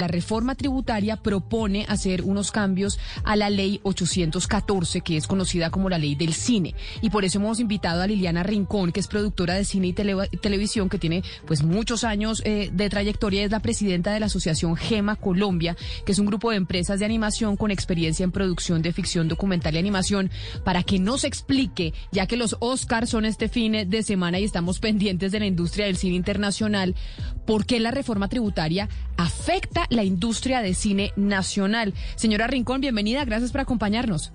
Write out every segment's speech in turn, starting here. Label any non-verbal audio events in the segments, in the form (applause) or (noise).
La reforma tributaria propone hacer unos cambios a la ley 814, que es conocida como la ley del cine. Y por eso hemos invitado a Liliana Rincón, que es productora de cine y televisión, que tiene pues muchos años eh, de trayectoria. Es la presidenta de la Asociación GEMA Colombia, que es un grupo de empresas de animación con experiencia en producción de ficción documental y animación, para que nos explique, ya que los Oscars son este fin de semana y estamos pendientes de la industria del cine internacional, por qué la reforma tributaria afecta la industria de cine nacional. Señora Rincón, bienvenida, gracias por acompañarnos.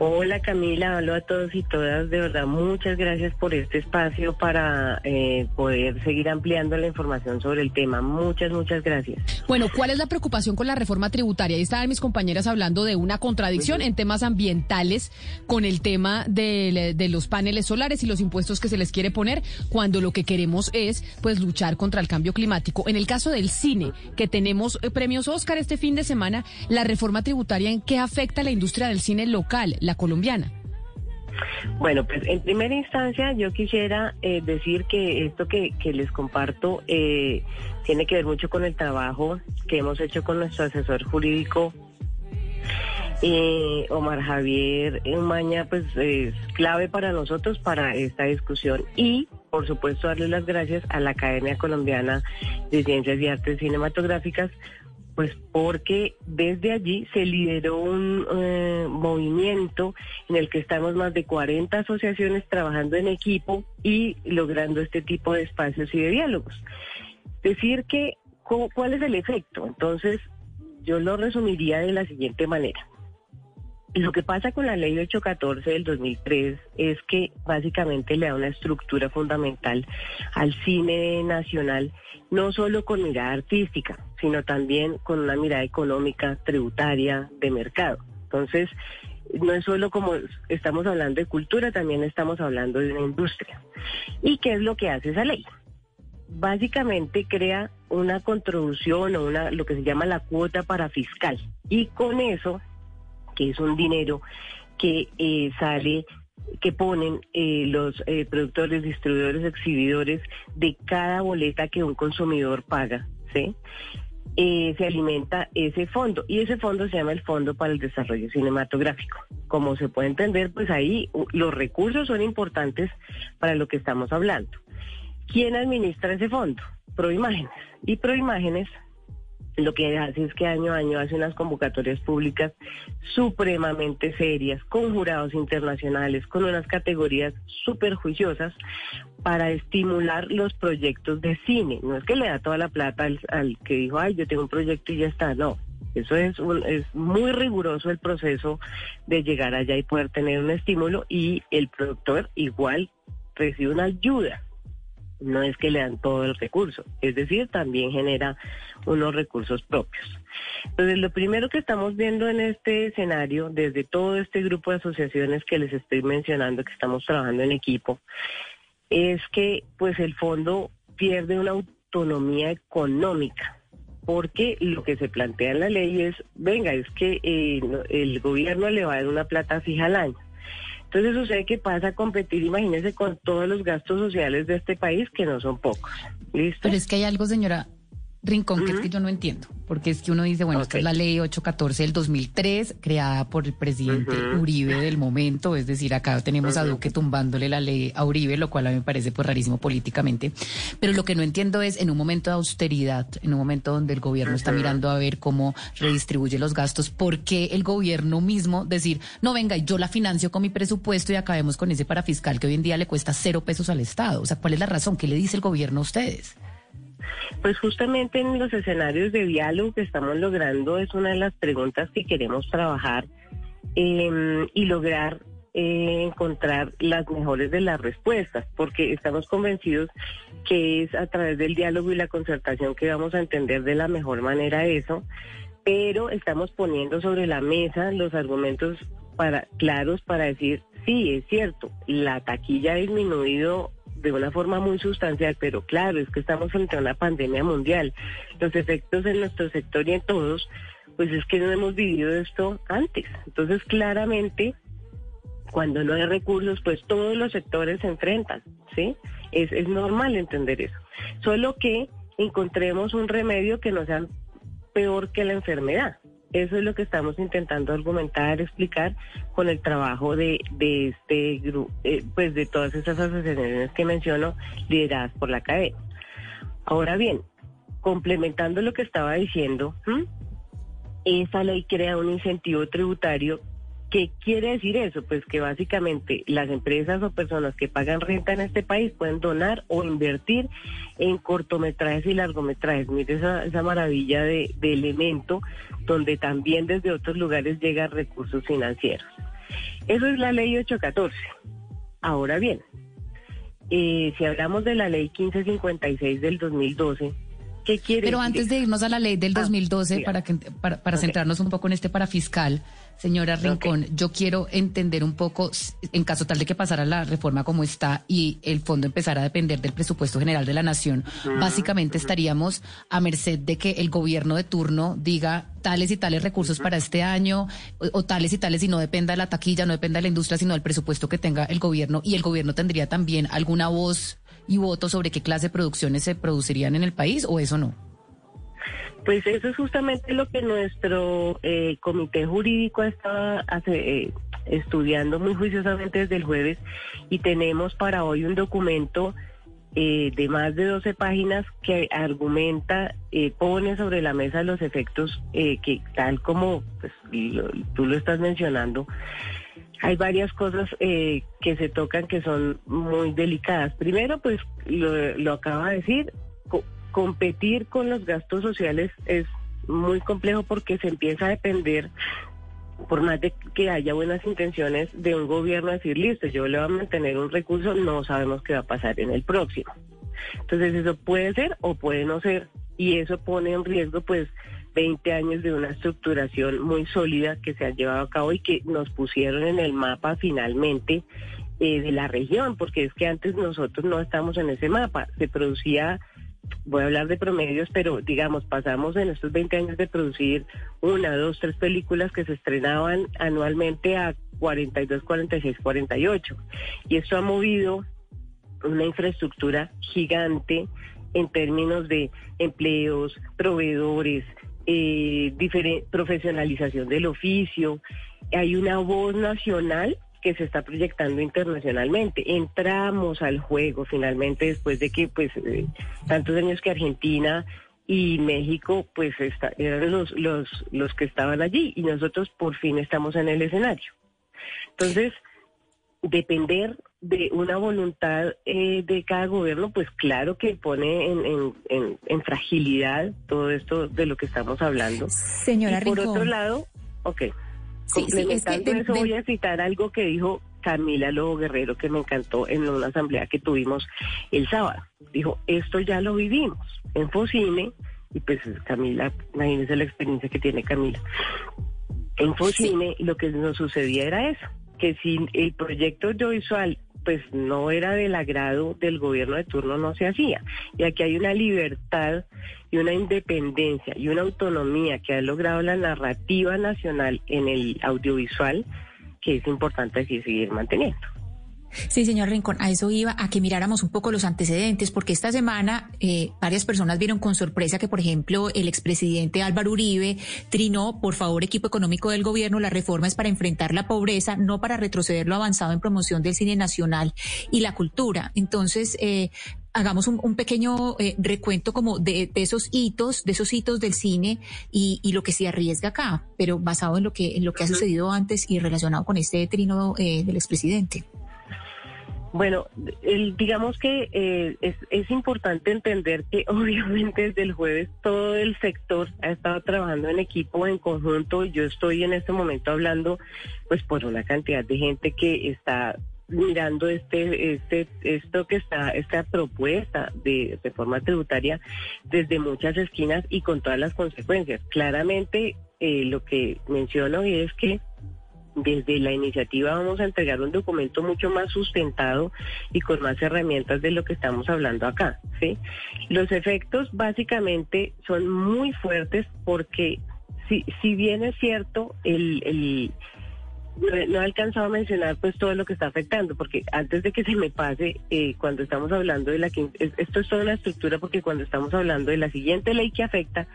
Hola Camila, hablo a todos y todas. De verdad, muchas gracias por este espacio para eh, poder seguir ampliando la información sobre el tema. Muchas, muchas gracias. Bueno, ¿cuál es la preocupación con la reforma tributaria? Ahí estaban mis compañeras hablando de una contradicción en temas ambientales con el tema de, de, los paneles solares y los impuestos que se les quiere poner, cuando lo que queremos es pues luchar contra el cambio climático. En el caso del cine, que tenemos eh, premios Oscar este fin de semana, la reforma tributaria en qué afecta a la industria del cine local la colombiana? Bueno, pues en primera instancia yo quisiera eh, decir que esto que, les comparto eh, tiene que ver mucho con el trabajo que hemos hecho con nuestro asesor jurídico. Eh, Omar Javier Umaña, pues es clave para nosotros para esta discusión y, por supuesto, darle las gracias a la Academia Colombiana de Ciencias y Artes Cinematográficas pues porque desde allí se lideró un eh, movimiento en el que estamos más de 40 asociaciones trabajando en equipo y logrando este tipo de espacios y de diálogos. Decir que, ¿cuál es el efecto? Entonces, yo lo resumiría de la siguiente manera. Lo que pasa con la ley 814 del 2003 es que básicamente le da una estructura fundamental al cine nacional, no solo con mirada artística, sino también con una mirada económica, tributaria, de mercado. Entonces, no es solo como estamos hablando de cultura, también estamos hablando de una industria. ¿Y qué es lo que hace esa ley? Básicamente crea una contribución o una lo que se llama la cuota para fiscal y con eso que es un dinero que eh, sale que ponen eh, los eh, productores, distribuidores, exhibidores de cada boleta que un consumidor paga, ¿sí? se alimenta ese fondo y ese fondo se llama el Fondo para el Desarrollo Cinematográfico. Como se puede entender, pues ahí los recursos son importantes para lo que estamos hablando. ¿Quién administra ese fondo? Proimágenes. Y Proimágenes lo que hace es que año a año hace unas convocatorias públicas supremamente serias, con jurados internacionales, con unas categorías súper juiciosas para estimular los proyectos de cine. No es que le da toda la plata al, que dijo, ay, yo tengo un proyecto y ya está, no. Eso es, es muy riguroso el proceso de llegar allá y poder tener un estímulo y el productor igual recibe una ayuda no es que le dan todo el recurso, es decir, también genera unos recursos propios. Entonces, lo primero que estamos viendo en este escenario, desde todo este grupo de asociaciones que les estoy mencionando, que estamos trabajando en equipo, es que pues el fondo pierde una autonomía económica, porque lo que se plantea en la ley es, venga, es que eh, el gobierno le va a dar una plata fija al año entonces sucede que pasa a competir, imagínense, con todos los gastos sociales de este país, que no son pocos. ¿Listo? Pero es que hay algo, señora Rincón, que es que yo no entiendo, porque es que uno dice, bueno, esta es la ley 814 del 2003, creada por el presidente Uribe del momento, es decir, acá tenemos a Duque tumbándole la ley a Uribe, lo cual a mí me parece pues rarísimo políticamente, pero lo que no entiendo es en un momento de austeridad, en un momento donde el gobierno está mirando a ver cómo redistribuye los gastos, ¿por qué el gobierno mismo decir, no venga, yo la financio con mi presupuesto y acabemos con ese parafiscal que hoy en día le cuesta cero pesos al Estado? O sea, ¿cuál es la razón? ¿Qué le dice el gobierno a ustedes? Pues justamente en los escenarios de diálogo que estamos logrando es una de las preguntas que queremos trabajar em, y lograr eh, encontrar las mejores de las respuestas, porque estamos convencidos que es a través del diálogo y la concertación que vamos a entender de la mejor manera eso, pero estamos poniendo sobre la mesa los argumentos claros para decir, sí, es cierto, la taquilla ha disminuido de una forma muy sustancial, pero claro, es que estamos frente a una pandemia mundial. Los efectos en nuestro sector y en todos, pues es que no hemos vivido esto antes. Entonces, claramente, cuando no hay recursos, pues todos los sectores se enfrentan, ¿sí? Es, es normal entender eso. Solo que encontremos un remedio que no sea peor que la enfermedad. Eso es lo que estamos intentando argumentar, explicar con el trabajo de, de este grupo, eh, pues de todas esas asociaciones que menciono, lideradas por la cadena. Ahora bien, complementando lo que estaba diciendo, esa ley crea un incentivo tributario ¿Qué quiere decir eso? Pues que básicamente las empresas o personas que pagan renta en este país pueden donar o invertir en cortometrajes y largometrajes. Mire esa, esa maravilla de, elemento donde también desde otros lugares llegan recursos financieros. Eso es la ley 814. Ahora bien, eh, si hablamos de la ley 1556 del 2012, ¿qué quiere Pero antes de irnos a la ley del 2012, ah, para, que, para, para centrarnos un poco en este parafiscal, Señora Rincón, yo quiero entender un poco, en caso tal de que pasara la reforma como está y el fondo empezara a depender del presupuesto general de la nación, básicamente estaríamos a merced de que el gobierno de turno diga tales y tales recursos para este año o, tales y tales y no dependa de la taquilla, no dependa de la industria, sino del presupuesto que tenga el gobierno. Y el gobierno tendría también alguna voz y voto sobre qué clase de producciones se producirían en el país o eso no. Pues eso es justamente lo que nuestro eh, comité jurídico estado eh, estudiando muy juiciosamente desde el jueves y tenemos para hoy un documento eh, de más de 12 páginas que argumenta, pone sobre la mesa los efectos que tal como pues, tú lo estás mencionando, hay varias cosas que se tocan que son muy delicadas. Primero, pues lo, lo acaba de decir, competir con los gastos sociales es muy complejo porque se empieza a depender, por más de que haya buenas intenciones, de un gobierno decir, listo, yo le voy a mantener un recurso, no sabemos qué va a pasar en el próximo. Entonces eso puede ser o puede no ser y eso pone en riesgo pues 20 años de una estructuración muy sólida que se ha llevado a cabo y que nos pusieron en el mapa finalmente eh, de la región, porque es que antes nosotros no estamos en ese mapa, se producía voy a hablar de promedios, pero digamos, pasamos en estos 20 años de producir una, dos, tres películas que se estrenaban anualmente a 42, 46, 48. Y esto ha movido una infraestructura gigante en términos de empleos, proveedores, eh, profesionalización del oficio. Hay una voz nacional que se está proyectando internacionalmente. Entramos al juego finalmente después de que pues eh, tantos años que Argentina y México pues eran los, los, los que estaban allí y nosotros por fin estamos en el escenario. Entonces, depender de una voluntad eh, de cada gobierno, pues claro que pone en, en, en, fragilidad todo esto de lo que estamos hablando. Señora y por otro lado, ok. Complementando eso, voy a citar algo que dijo Camila Lobo Guerrero, que me encantó en una asamblea que tuvimos el sábado. Dijo, esto ya lo vivimos en Focine, y pues Camila, imagínense la experiencia que tiene Camila. En Focine lo que nos sucedía era eso, que si el proyecto audiovisual pues no era del agrado del gobierno de turno, no se hacía. Y aquí hay una libertad y una independencia y una autonomía que ha logrado la narrativa nacional en el audiovisual que es importante seguir manteniendo. Sí, señor Rincón, a eso iba, a que miráramos un poco los antecedentes, porque esta semana eh, varias personas vieron con sorpresa que, por ejemplo, el expresidente Álvaro Uribe trinó, por favor, equipo económico del gobierno, las reformas para enfrentar la pobreza, no para retroceder lo avanzado en promoción del cine nacional y la cultura. Entonces, eh, hagamos un, pequeño eh, recuento como de, esos hitos, de esos hitos del cine y, lo que se arriesga acá, pero basado en lo que, en lo que ha sucedido antes y relacionado con este trino del expresidente. Bueno, el, digamos que eh, es, importante entender que (laughs) obviamente desde el jueves todo el sector ha estado trabajando en equipo, en conjunto. Yo estoy en este momento hablando pues por una cantidad de gente que está mirando este, este, esto que está, esta propuesta de reforma tributaria desde muchas esquinas y con todas las consecuencias. Claramente eh, lo que menciono es que desde la iniciativa vamos a entregar un documento mucho más sustentado y con más herramientas de lo que estamos hablando acá. ¿sí? Los efectos básicamente son muy fuertes porque si, si bien es cierto, el, no, he alcanzado a mencionar pues todo lo que está afectando, porque antes de que se me pase, eh, cuando estamos hablando de la... Esto es toda una estructura porque cuando estamos hablando de la siguiente ley que afecta,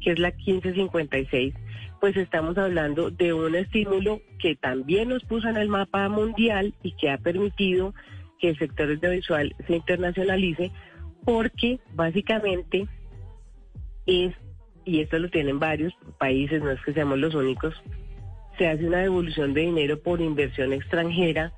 que es la 1556, pues estamos hablando de un estímulo que también nos puso en el mapa mundial y que ha permitido que el sector audiovisual se internacionalice, porque básicamente es, y esto lo tienen varios países, no es que seamos los únicos, se hace una devolución de dinero por inversión extranjera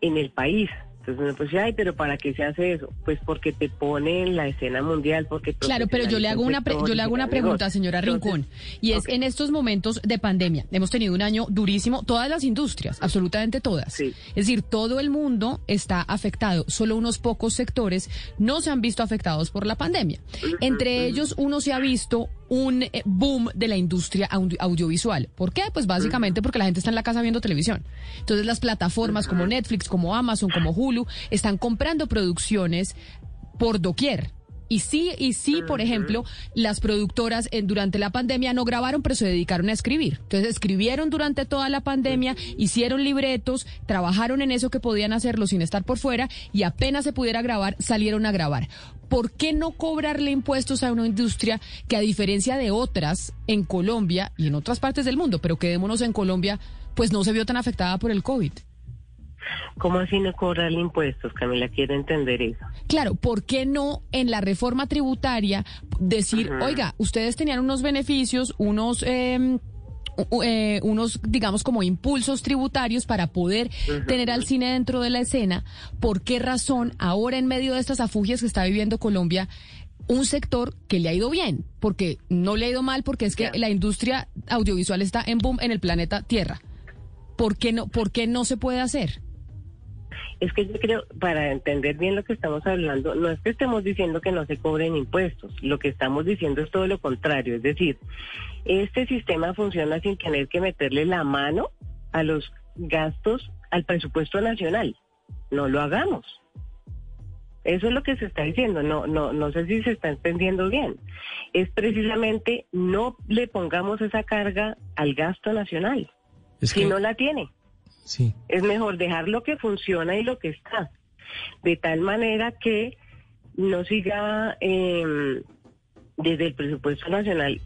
en el país. Entonces uno pues, ay, pero ¿para qué se hace eso? Pues porque te pone en la escena mundial, porque... Claro, pero yo le hago una, yo le hago una pregunta, señora Rincón, y es en estos momentos de pandemia, hemos tenido un año durísimo, todas las industrias, absolutamente todas. Es decir, todo el mundo está afectado, solo unos pocos sectores no se han visto afectados por la pandemia. Entre ellos, uno se ha visto un eh, boom de la industria audiovisual. ¿Por qué? Pues básicamente porque la gente está en la casa viendo televisión. Entonces las plataformas como Netflix, como Amazon, como Hulu, están comprando producciones por doquier. Y sí, y sí, por ejemplo, las productoras en, durante la pandemia no grabaron, pero se dedicaron a escribir. Entonces escribieron durante toda la pandemia, hicieron libretos, trabajaron en eso que podían hacerlo sin estar por fuera y apenas se pudiera grabar, salieron a grabar. ¿Por qué no cobrarle impuestos a una industria que a diferencia de otras en Colombia y en otras partes del mundo, pero quedémonos en Colombia, pues no se vio tan afectada por el COVID? ¿Cómo así no cobrarle impuestos, Camila? Quiero entender eso. Claro, ¿por qué no en la reforma tributaria decir, oiga, ustedes tenían unos beneficios, unos... Em, eh, unos, digamos, como impulsos tributarios para poder tener al cine dentro de la escena. ¿Por qué razón ahora en medio de estas afugias que está viviendo Colombia, un sector que le ha ido bien? Porque no le ha ido mal, porque es que la industria audiovisual está en boom en el planeta Tierra. ¿Por qué no, por qué no se puede hacer? Es que yo creo, para entender bien lo que estamos hablando, no es que estemos diciendo que no se cobren impuestos, lo que estamos diciendo es todo lo contrario, es decir, este sistema funciona sin tener que meterle la mano a los gastos, al presupuesto nacional. No lo hagamos. Eso es lo que se está diciendo, no, no, no sé si se está entendiendo bien. Es precisamente no le pongamos esa carga al gasto nacional, si no la tiene. Es mejor dejar lo que funciona y lo que está, de tal manera que no siga em, desde el presupuesto nacional.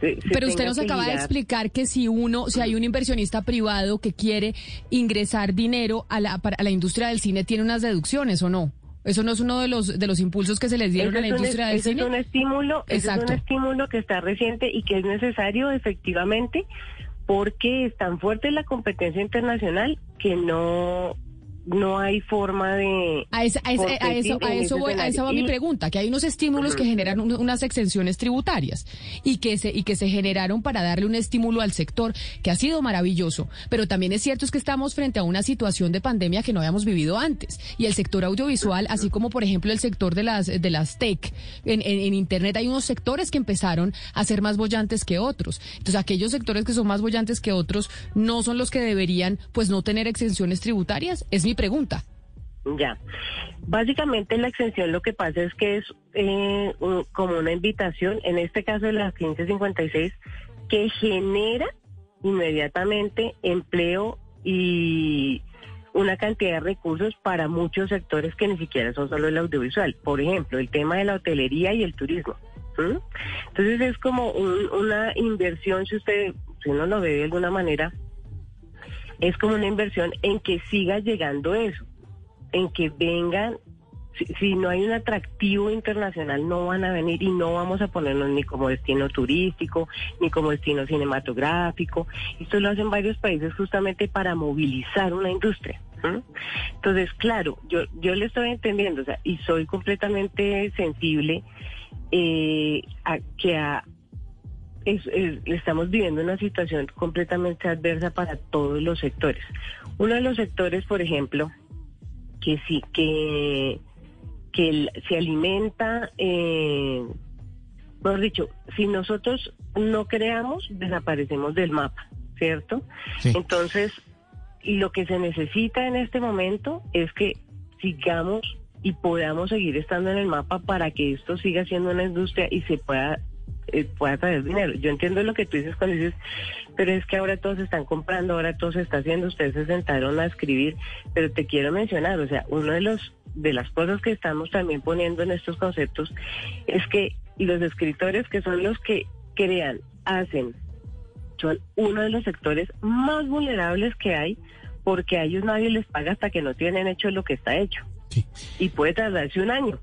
Pero usted nos acaba de explicar que si uno, si hay un inversionista privado que quiere ingresar dinero a la, a la industria del cine, tiene unas deducciones o no. Eso no es uno de los de los impulsos que se les dieron a la industria del cine. Es un estímulo, es un estímulo que está reciente y que es necesario efectivamente porque es tan fuerte la competencia internacional que no no hay forma de... A, eso, a eso, voy, a esa va mi pregunta, que hay unos estímulos que generan unas exenciones tributarias y que, se, y que se generaron para darle un estímulo al sector, que ha sido maravilloso, pero también es cierto es que estamos frente a una situación de pandemia que no habíamos vivido antes y el sector audiovisual, así como por ejemplo el sector de las, de las tech, en, en, Internet hay unos sectores que empezaron a ser más bollantes que otros. Entonces aquellos sectores que son más bollantes que otros no son los que deberían pues no tener exenciones tributarias. Es mi pregunta. Ya. Básicamente la exención lo que pasa es que es eh, como una invitación, en este caso de la 1556, que genera inmediatamente empleo y una cantidad de recursos para muchos sectores que ni siquiera son solo el audiovisual. Por ejemplo, el tema de la hotelería y el turismo. Entonces es como una inversión, si usted, si uno lo ve de alguna manera, es como una inversión en que siga llegando eso, en que vengan, si, no hay un atractivo internacional no van a venir y no vamos a ponernos ni como destino turístico, ni como destino cinematográfico. Esto lo hacen varios países justamente para movilizar una industria. Entonces, claro, yo, yo le estoy entendiendo, y soy completamente sensible eh, a que a, estamos viviendo una situación completamente adversa para todos los sectores. Uno de los sectores, por ejemplo, que sí, que, que se alimenta, eh, mejor dicho, si nosotros no creamos, desaparecemos del mapa, ¿cierto? Entonces, lo que se necesita en este momento es que sigamos y podamos seguir estando en el mapa para que esto siga siendo una industria y se pueda eh, pueda traer dinero. Yo entiendo lo que tú dices cuando dices, pero es que ahora todos están comprando, ahora todo se está haciendo, ustedes se sentaron a escribir, pero te quiero mencionar, o sea, uno de los de las cosas que estamos también poniendo en estos conceptos es que los escritores que son los que crean, hacen, son uno de los sectores más vulnerables que hay porque a ellos nadie les paga hasta que no tienen hecho lo que está hecho. Y puede tardarse un año.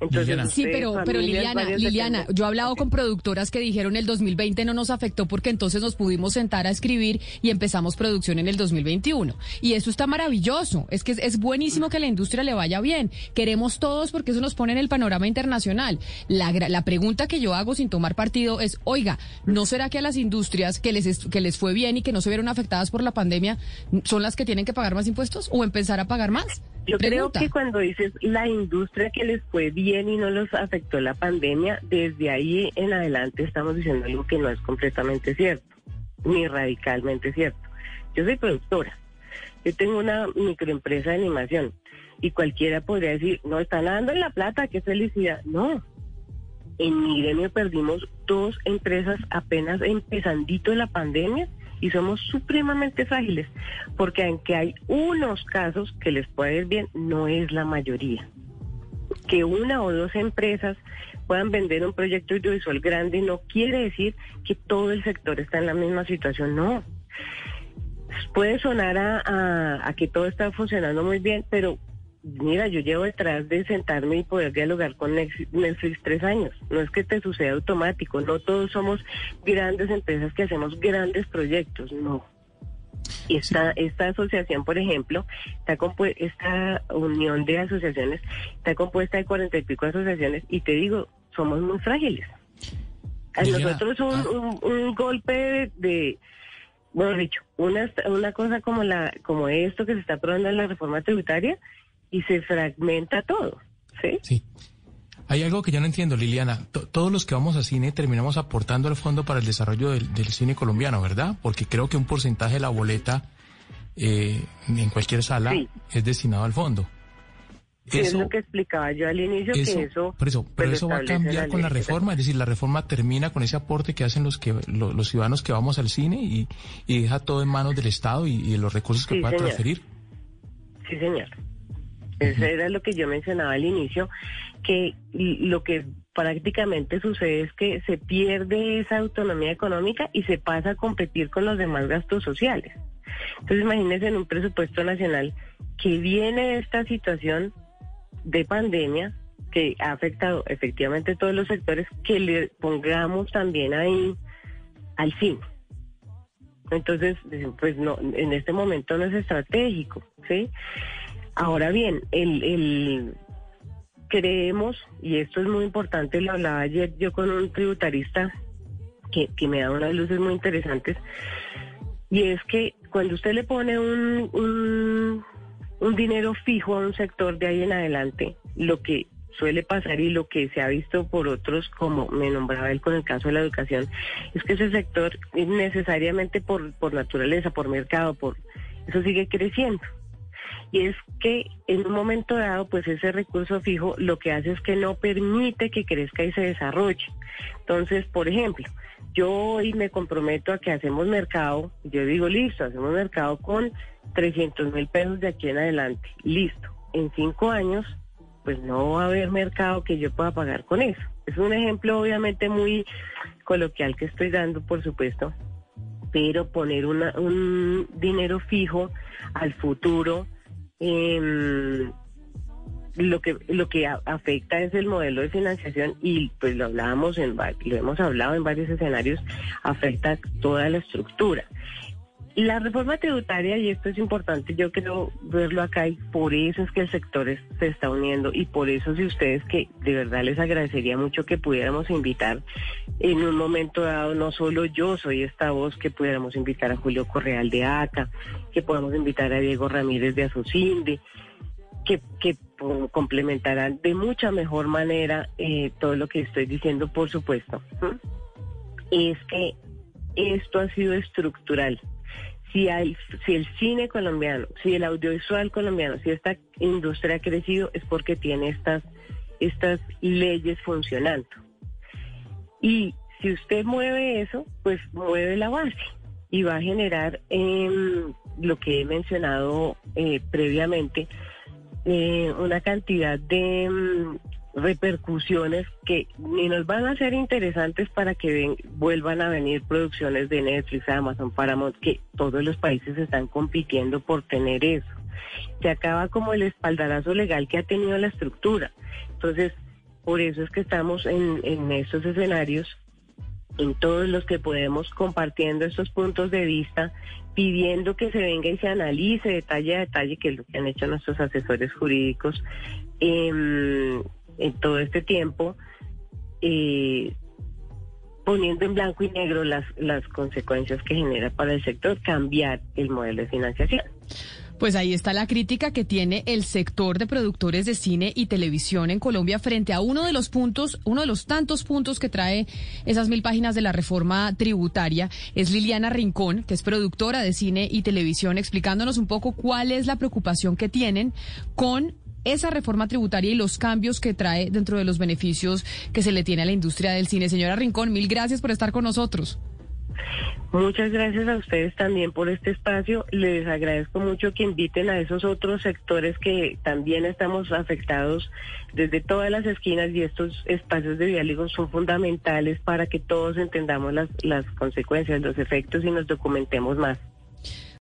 Entonces, sí, pero, pero Liliana, Liliana, yo he hablado con productoras que dijeron el 2020 no nos afectó porque entonces nos pudimos sentar a escribir y empezamos producción en el 2021. Y eso está maravilloso. Es que es, buenísimo que la industria le vaya bien. Queremos todos porque eso nos pone en el panorama internacional. La, la pregunta que yo hago sin tomar partido es, oiga, ¿no será que a las industrias que les, que les fue bien y que no se vieron afectadas por la pandemia son las que tienen que pagar más impuestos o empezar a pagar más? Yo creo que cuando dices la industria que les fue bien y no los afectó la pandemia, desde ahí en adelante estamos diciendo algo que no es completamente cierto, ni radicalmente cierto. Yo soy productora, yo tengo una microempresa de animación y cualquiera podría decir, no, están dando en la plata, qué felicidad. No, en mi gremio perdimos dos empresas apenas empezandito la pandemia y somos supremamente frágiles, porque aunque hay unos casos que les puede ir bien, no es la mayoría. Que una o dos empresas puedan vender un proyecto audiovisual grande no quiere decir que todo el sector está en la misma situación, no. Puede sonar a, a que todo está funcionando muy bien, pero mira, yo llevo detrás de sentarme y poder dialogar con Netflix tres años. No es que te suceda automático, no todos somos grandes empresas que hacemos grandes proyectos, no. Esta, esta asociación, por ejemplo, está esta unión de asociaciones está compuesta de cuarenta y pico asociaciones y te digo, somos muy frágiles. A nosotros un, ah. un, golpe de, bueno dicho, una, una cosa como la como esto que se está aprobando en la reforma tributaria, y se fragmenta todo. ¿sí? Sí. Hay algo que yo no entiendo, Liliana. todos los que vamos a cine terminamos aportando al fondo para el desarrollo del, cine colombiano, ¿verdad? Porque creo que un porcentaje de la boleta eh, en cualquier sala es destinado al fondo. eso, es lo que explicaba yo al inicio, que eso... Por eso, pero pues, eso va a cambiar con la reforma, es decir, la reforma termina con ese aporte que hacen los que los, ciudadanos que vamos al cine y, deja todo en manos del Estado y, de los recursos que pueda transferir. Sí, señor. Eso era lo que yo mencionaba al inicio, que lo que prácticamente sucede es que se pierde esa autonomía económica y se pasa a competir con los demás gastos sociales. Entonces imagínense en un presupuesto nacional que viene esta situación de pandemia que ha afectado efectivamente todos los sectores, que le pongamos también ahí al fin. Entonces, pues no, en este momento no es estratégico, ¿sí? Ahora bien, el, creemos, y esto es muy importante, lo hablaba ayer yo con un tributarista que, me da unas luces muy interesantes, y es que cuando usted le pone un, un, un dinero fijo a un sector de ahí en adelante, lo que suele pasar y lo que se ha visto por otros, como me nombraba él con el caso de la educación, es que ese sector necesariamente por, por naturaleza, por mercado, por eso sigue creciendo y es que en un momento dado, pues ese recurso fijo lo que hace es que no permite que crezca y se desarrolle. Entonces, por ejemplo, yo hoy me comprometo a que hacemos mercado, yo digo, listo, hacemos mercado con 300 mil pesos de aquí en adelante, listo. En cinco años, pues no va a haber mercado que yo pueda pagar con eso. Es un ejemplo obviamente muy coloquial que estoy dando, por supuesto, pero poner un dinero fijo al futuro eh, lo que lo que afecta es el modelo de financiación y pues lo hablábamos en lo hemos hablado en varios escenarios afecta toda la estructura la reforma tributaria y esto es importante yo quiero verlo acá y por eso es que el sector se está uniendo y por eso si ustedes que de verdad les agradecería mucho que pudiéramos invitar en un momento dado no solo yo soy esta voz que pudiéramos invitar a Julio Correal de ACA que podamos invitar a Diego Ramírez de Azucinde que, que complementarán de mucha mejor manera eh, todo lo que estoy diciendo, por supuesto. Es que esto ha sido estructural. Si, el cine colombiano, si el audiovisual colombiano, si esta industria ha crecido, es porque tiene estas, estas leyes funcionando. Y si usted mueve eso, pues mueve la base y va a generar em, lo que he mencionado eh, previamente, eh, una cantidad de em, repercusiones que ni nos van a ser interesantes para que vuelvan a venir producciones de Netflix, Amazon, Paramount, que todos los países están compitiendo por tener eso. Se acaba como el espaldarazo legal que ha tenido la estructura. Entonces, por eso es que estamos en, en estos escenarios, en todos los que podemos compartiendo estos puntos de vista, pidiendo que se venga y se analice detalle a detalle, que es lo que han hecho nuestros asesores jurídicos. Eh, en todo este tiempo, eh, poniendo en blanco y negro las, las consecuencias que genera para el sector cambiar el modelo de financiación. Pues ahí está la crítica que tiene el sector de productores de cine y televisión en Colombia frente a uno de los puntos, uno de los tantos puntos que trae esas mil páginas de la reforma tributaria. Es Liliana Rincón, que es productora de cine y televisión, explicándonos un poco cuál es la preocupación que tienen con esa reforma tributaria y los cambios que trae dentro de los beneficios que se le tiene a la industria del cine. Señora Rincón, mil gracias por estar con nosotros. Muchas gracias a ustedes también por este espacio. Les agradezco mucho que inviten a esos otros sectores que también estamos afectados desde todas las esquinas y estos espacios de diálogo son fundamentales para que todos entendamos las, las consecuencias, los efectos y nos documentemos más.